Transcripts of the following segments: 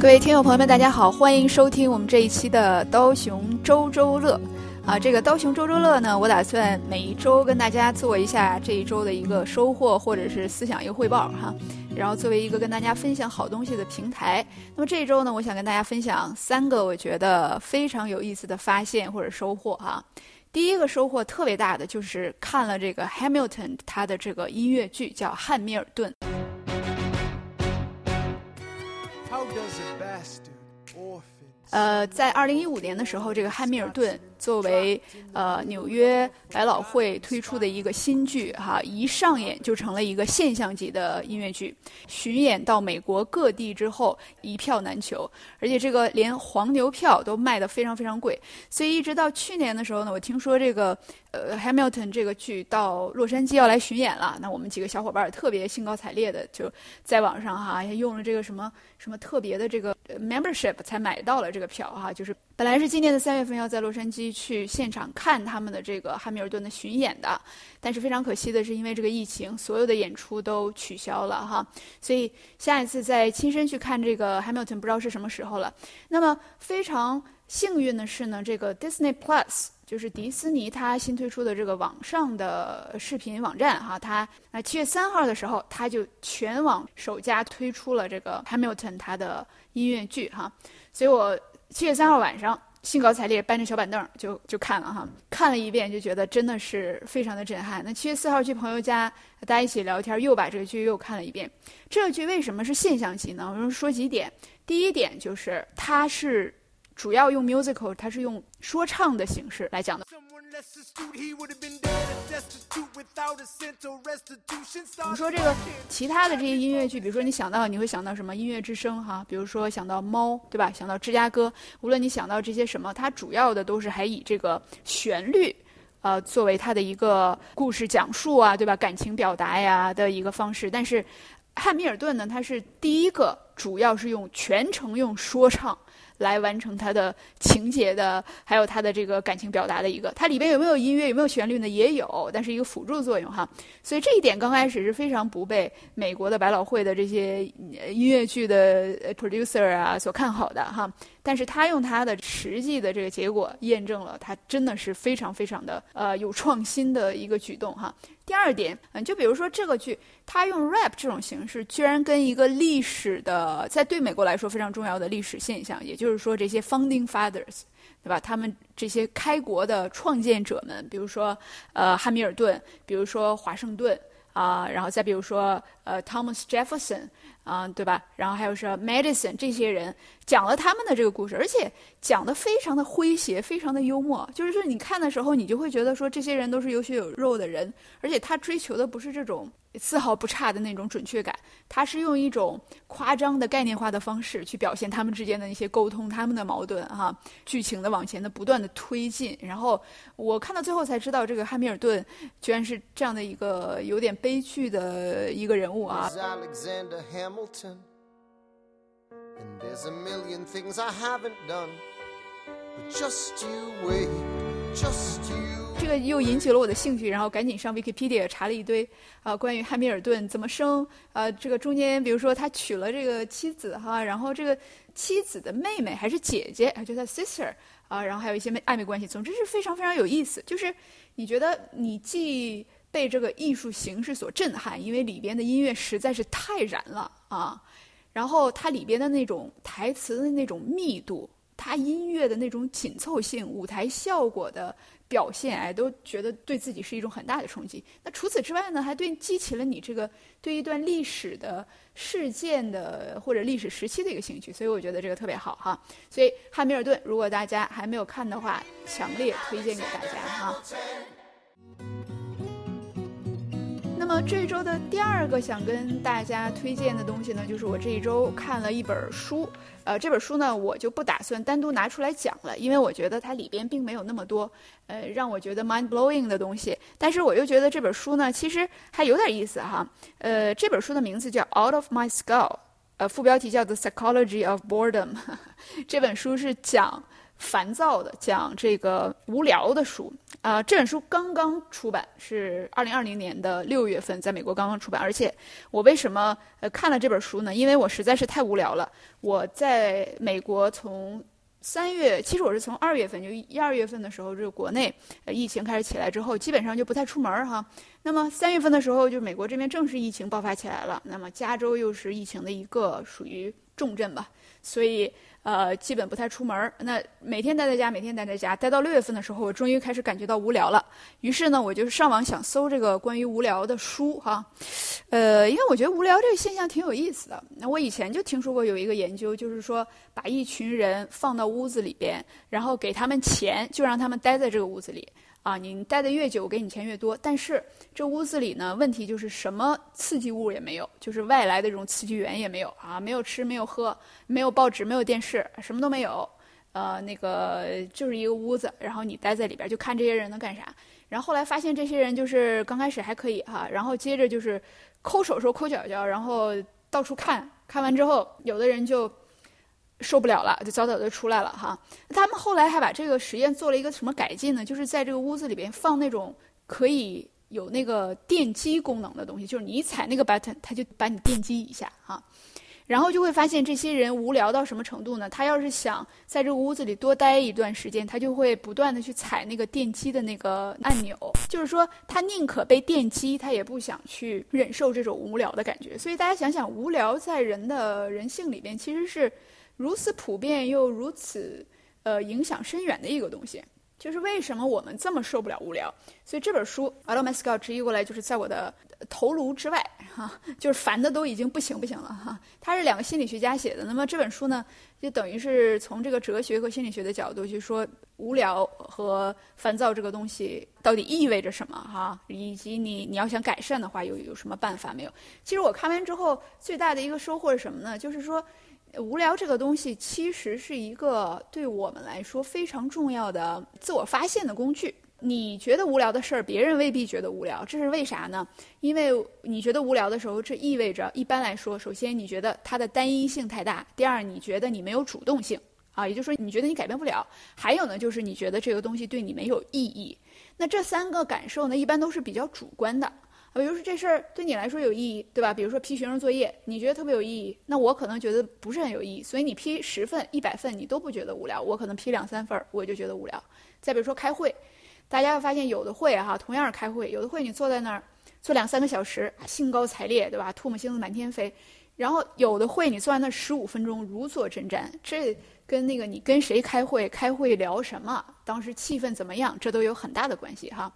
各位听友朋友们，大家好，欢迎收听我们这一期的刀熊周周乐。啊，这个刀熊周周乐呢，我打算每一周跟大家做一下这一周的一个收获或者是思想一个汇报哈，然后作为一个跟大家分享好东西的平台。那么这一周呢，我想跟大家分享三个我觉得非常有意思的发现或者收获哈。第一个收获特别大的就是看了这个 Hamilton 他的这个音乐剧叫《汉密尔顿》。Does dozen bastard? 呃，在二零一五年的时候，这个汉密尔顿。作为呃纽约百老汇推出的一个新剧哈，一上演就成了一个现象级的音乐剧，巡演到美国各地之后一票难求，而且这个连黄牛票都卖得非常非常贵，所以一直到去年的时候呢，我听说这个呃 Hamilton 这个剧到洛杉矶要来巡演了，那我们几个小伙伴特别兴高采烈的就在网上哈也用了这个什么什么特别的这个 membership 才买到了这这个票哈，就是。本来是今年的三月份要在洛杉矶去现场看他们的这个汉密尔顿的巡演的，但是非常可惜的是，因为这个疫情，所有的演出都取消了哈。所以下一次再亲身去看这个 Hamilton，，不知道是什么时候了。那么非常幸运的是呢，这个 Disney Plus 就是迪斯尼它新推出的这个网上的视频网站哈，它那七月三号的时候，它就全网首家推出了这个 Hamilton 它的音乐剧哈，所以我。七月三号晚上，兴高采烈搬着小板凳就就看了哈，看了一遍就觉得真的是非常的震撼。那七月四号去朋友家，大家一起聊天，又把这个剧又看了一遍。这个剧为什么是现象级呢？我们说几点。第一点就是它是主要用 musical，它是用说唱的形式来讲的。我们说这个其他的这些音乐剧，比如说你想到你会想到什么音乐之声哈，比如说想到猫对吧？想到芝加哥，无论你想到这些什么，它主要的都是还以这个旋律，呃，作为它的一个故事讲述啊，对吧？感情表达呀的一个方式。但是汉密尔顿呢，它是第一个主要是用全程用说唱。来完成它的情节的，还有它的这个感情表达的一个，它里边有没有音乐，有没有旋律呢？也有，但是一个辅助作用哈。所以这一点刚开始是非常不被美国的百老汇的这些音乐剧的 producer 啊所看好的哈。但是他用他的实际的这个结果验证了，他真的是非常非常的呃有创新的一个举动哈。第二点，嗯，就比如说这个剧，他用 rap 这种形式，居然跟一个历史的，在对美国来说非常重要的历史现象，也就是说这些 founding fathers，对吧？他们这些开国的创建者们，比如说呃汉密尔顿，比如说华盛顿啊，然后再比如说呃 Thomas Jefferson。啊，对吧？然后还有是 Madison 这些人讲了他们的这个故事，而且讲的非常的诙谐，非常的幽默。就是说，你看的时候，你就会觉得说，这些人都是有血有肉的人，而且他追求的不是这种。丝毫不差的那种准确感，他是用一种夸张的概念化的方式去表现他们之间的一些沟通，他们的矛盾哈，剧情的往前的不断的推进。然后我看到最后才知道，这个汉密尔顿居然是这样的一个有点悲剧的一个人物啊。这个又引起了我的兴趣，然后赶紧上 Wikipedia 查了一堆啊，关于汉密尔顿怎么生啊，这个中间比如说他娶了这个妻子哈，然后这个妻子的妹妹还是姐姐，就他 sister 啊，然后还有一些暧昧关系，总之是非常非常有意思。就是你觉得你既被这个艺术形式所震撼，因为里边的音乐实在是太燃了啊，然后它里边的那种台词的那种密度，它音乐的那种紧凑性，舞台效果的。表现哎，都觉得对自己是一种很大的冲击。那除此之外呢，还对激起了你这个对一段历史的事件的或者历史时期的一个兴趣，所以我觉得这个特别好哈。所以汉密尔顿，如果大家还没有看的话，强烈推荐给大家哈。那么这周的第二个想跟大家推荐的东西呢，就是我这一周看了一本书。呃，这本书呢，我就不打算单独拿出来讲了，因为我觉得它里边并没有那么多呃让我觉得 mind blowing 的东西。但是我又觉得这本书呢，其实还有点意思哈。呃，这本书的名字叫 Out of My Skull，呃，副标题叫做 Psychology of Boredom。这本书是讲烦躁的，讲这个无聊的书啊。这本书刚刚出版，是二零二零年的六月份，在美国刚刚出版。而且我为什么呃看了这本书呢？因为我实在是太无聊了。我在美国从三月，其实我是从二月份，就一二月份的时候，就国内疫情开始起来之后，基本上就不太出门儿哈。那么三月份的时候，就美国这边正式疫情爆发起来了。那么加州又是疫情的一个属于重镇吧，所以。呃，基本不太出门那每天待在家，每天待在家，待到六月份的时候，我终于开始感觉到无聊了。于是呢，我就上网想搜这个关于无聊的书哈。呃，因为我觉得无聊这个现象挺有意思的。那我以前就听说过有一个研究，就是说把一群人放到屋子里边，然后给他们钱，就让他们待在这个屋子里。啊，你待的越久，我给你钱越多。但是这屋子里呢，问题就是什么刺激物也没有，就是外来的这种刺激源也没有啊，没有吃，没有喝，没有报纸，没有电视，什么都没有。呃，那个就是一个屋子，然后你待在里边，就看这些人能干啥。然后后来发现这些人就是刚开始还可以哈，然后接着就是抠手手、抠脚脚，然后到处看看完之后，有的人就。受不了了，就早早就出来了哈。他们后来还把这个实验做了一个什么改进呢？就是在这个屋子里边放那种可以有那个电击功能的东西，就是你一踩那个 button，它就把你电击一下哈。然后就会发现这些人无聊到什么程度呢？他要是想在这个屋子里多待一段时间，他就会不断的去踩那个电击的那个按钮。就是说，他宁可被电击，他也不想去忍受这种无聊的感觉。所以大家想想，无聊在人的人性里边其实是。如此普遍又如此，呃，影响深远的一个东西，就是为什么我们这么受不了无聊？所以这本书《a l o m a s c a l 直译过来就是在我的头颅之外，哈，就是烦的都已经不行不行了哈。它是两个心理学家写的，那么这本书呢，就等于是从这个哲学和心理学的角度去说无聊和烦躁这个东西到底意味着什么哈，以及你你要想改善的话，有有什么办法没有？其实我看完之后最大的一个收获是什么呢？就是说。无聊这个东西其实是一个对我们来说非常重要的自我发现的工具。你觉得无聊的事儿，别人未必觉得无聊，这是为啥呢？因为你觉得无聊的时候，这意味着一般来说，首先你觉得它的单一性太大；第二，你觉得你没有主动性啊，也就是说你觉得你改变不了；还有呢，就是你觉得这个东西对你没有意义。那这三个感受呢，一般都是比较主观的。比如说这事儿对你来说有意义，对吧？比如说批学生作业，你觉得特别有意义，那我可能觉得不是很有意义。所以你批十份、一百份，你都不觉得无聊，我可能批两三份，我就觉得无聊。再比如说开会，大家会发现有的会哈，同样是开会，有的会你坐在那儿坐两三个小时，兴高采烈，对吧？唾沫星子满天飞。然后有的会你坐在那十五分钟，如坐针毡。这跟那个你跟谁开会、开会聊什么、当时气氛怎么样，这都有很大的关系哈。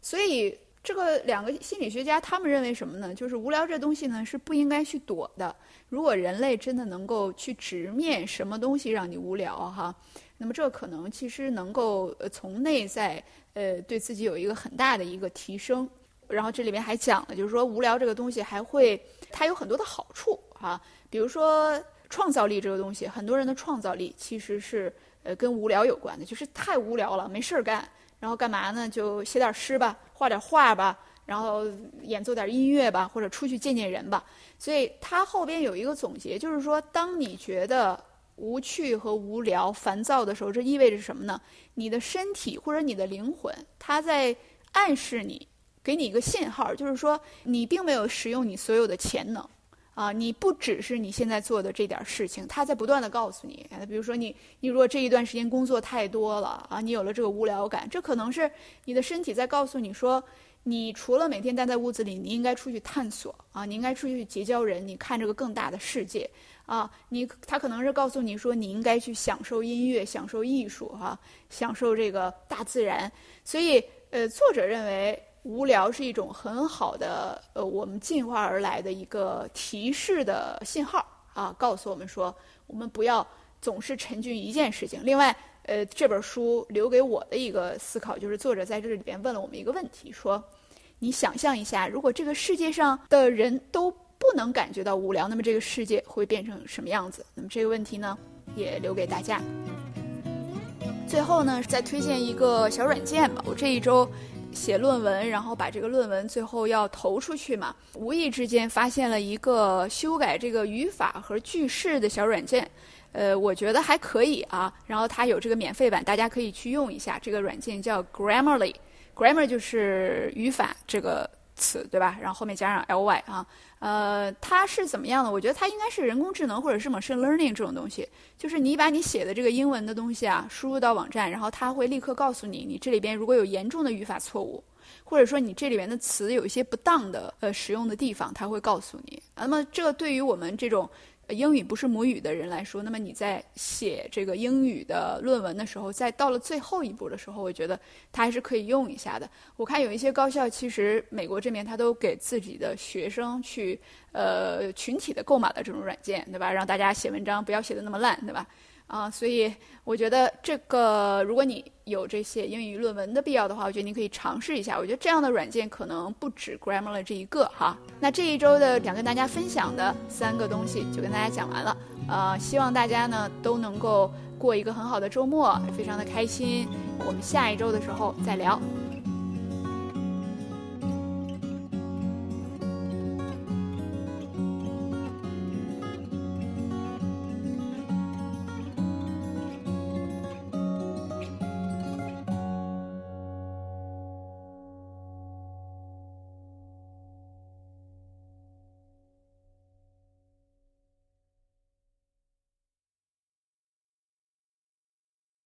所以。这个两个心理学家他们认为什么呢？就是无聊这东西呢是不应该去躲的。如果人类真的能够去直面什么东西让你无聊哈，那么这可能其实能够呃从内在呃对自己有一个很大的一个提升。然后这里面还讲了，就是说无聊这个东西还会它有很多的好处哈，比如说创造力这个东西，很多人的创造力其实是呃跟无聊有关的，就是太无聊了没事儿干。然后干嘛呢？就写点诗吧，画点画吧，然后演奏点音乐吧，或者出去见见人吧。所以他后边有一个总结，就是说，当你觉得无趣和无聊、烦躁的时候，这意味着什么呢？你的身体或者你的灵魂，它在暗示你，给你一个信号，就是说，你并没有使用你所有的潜能。啊，你不只是你现在做的这点事情，他在不断的告诉你，比如说你，你如果这一段时间工作太多了啊，你有了这个无聊感，这可能是你的身体在告诉你说，你除了每天待在屋子里，你应该出去探索啊，你应该出去结交人，你看这个更大的世界啊，你他可能是告诉你说，你应该去享受音乐，享受艺术哈，享受这个大自然，所以呃，作者认为。无聊是一种很好的，呃，我们进化而来的一个提示的信号啊，告诉我们说，我们不要总是沉浸一件事情。另外，呃，这本书留给我的一个思考就是，作者在这里边问了我们一个问题：说，你想象一下，如果这个世界上的人都不能感觉到无聊，那么这个世界会变成什么样子？那么这个问题呢，也留给大家。最后呢，再推荐一个小软件吧，我这一周。写论文，然后把这个论文最后要投出去嘛，无意之间发现了一个修改这个语法和句式的小软件，呃，我觉得还可以啊。然后它有这个免费版，大家可以去用一下。这个软件叫 Grammarly，Grammar 就是语法这个词，对吧？然后后面加上 ly 啊。呃，它是怎么样的？我觉得它应该是人工智能或者是 machine learning 这种东西，就是你把你写的这个英文的东西啊输入到网站，然后它会立刻告诉你，你这里边如果有严重的语法错误，或者说你这里边的词有一些不当的呃使用的地方，它会告诉你。那么这对于我们这种。英语不是母语的人来说，那么你在写这个英语的论文的时候，在到了最后一步的时候，我觉得它还是可以用一下的。我看有一些高校，其实美国这边他都给自己的学生去呃群体的购买了这种软件，对吧？让大家写文章不要写的那么烂，对吧？啊，所以我觉得这个，如果你有这些英语论文的必要的话，我觉得你可以尝试一下。我觉得这样的软件可能不止 Grammarly 这一个哈。那这一周的想跟大家分享的三个东西就跟大家讲完了。呃，希望大家呢都能够过一个很好的周末，非常的开心。我们下一周的时候再聊。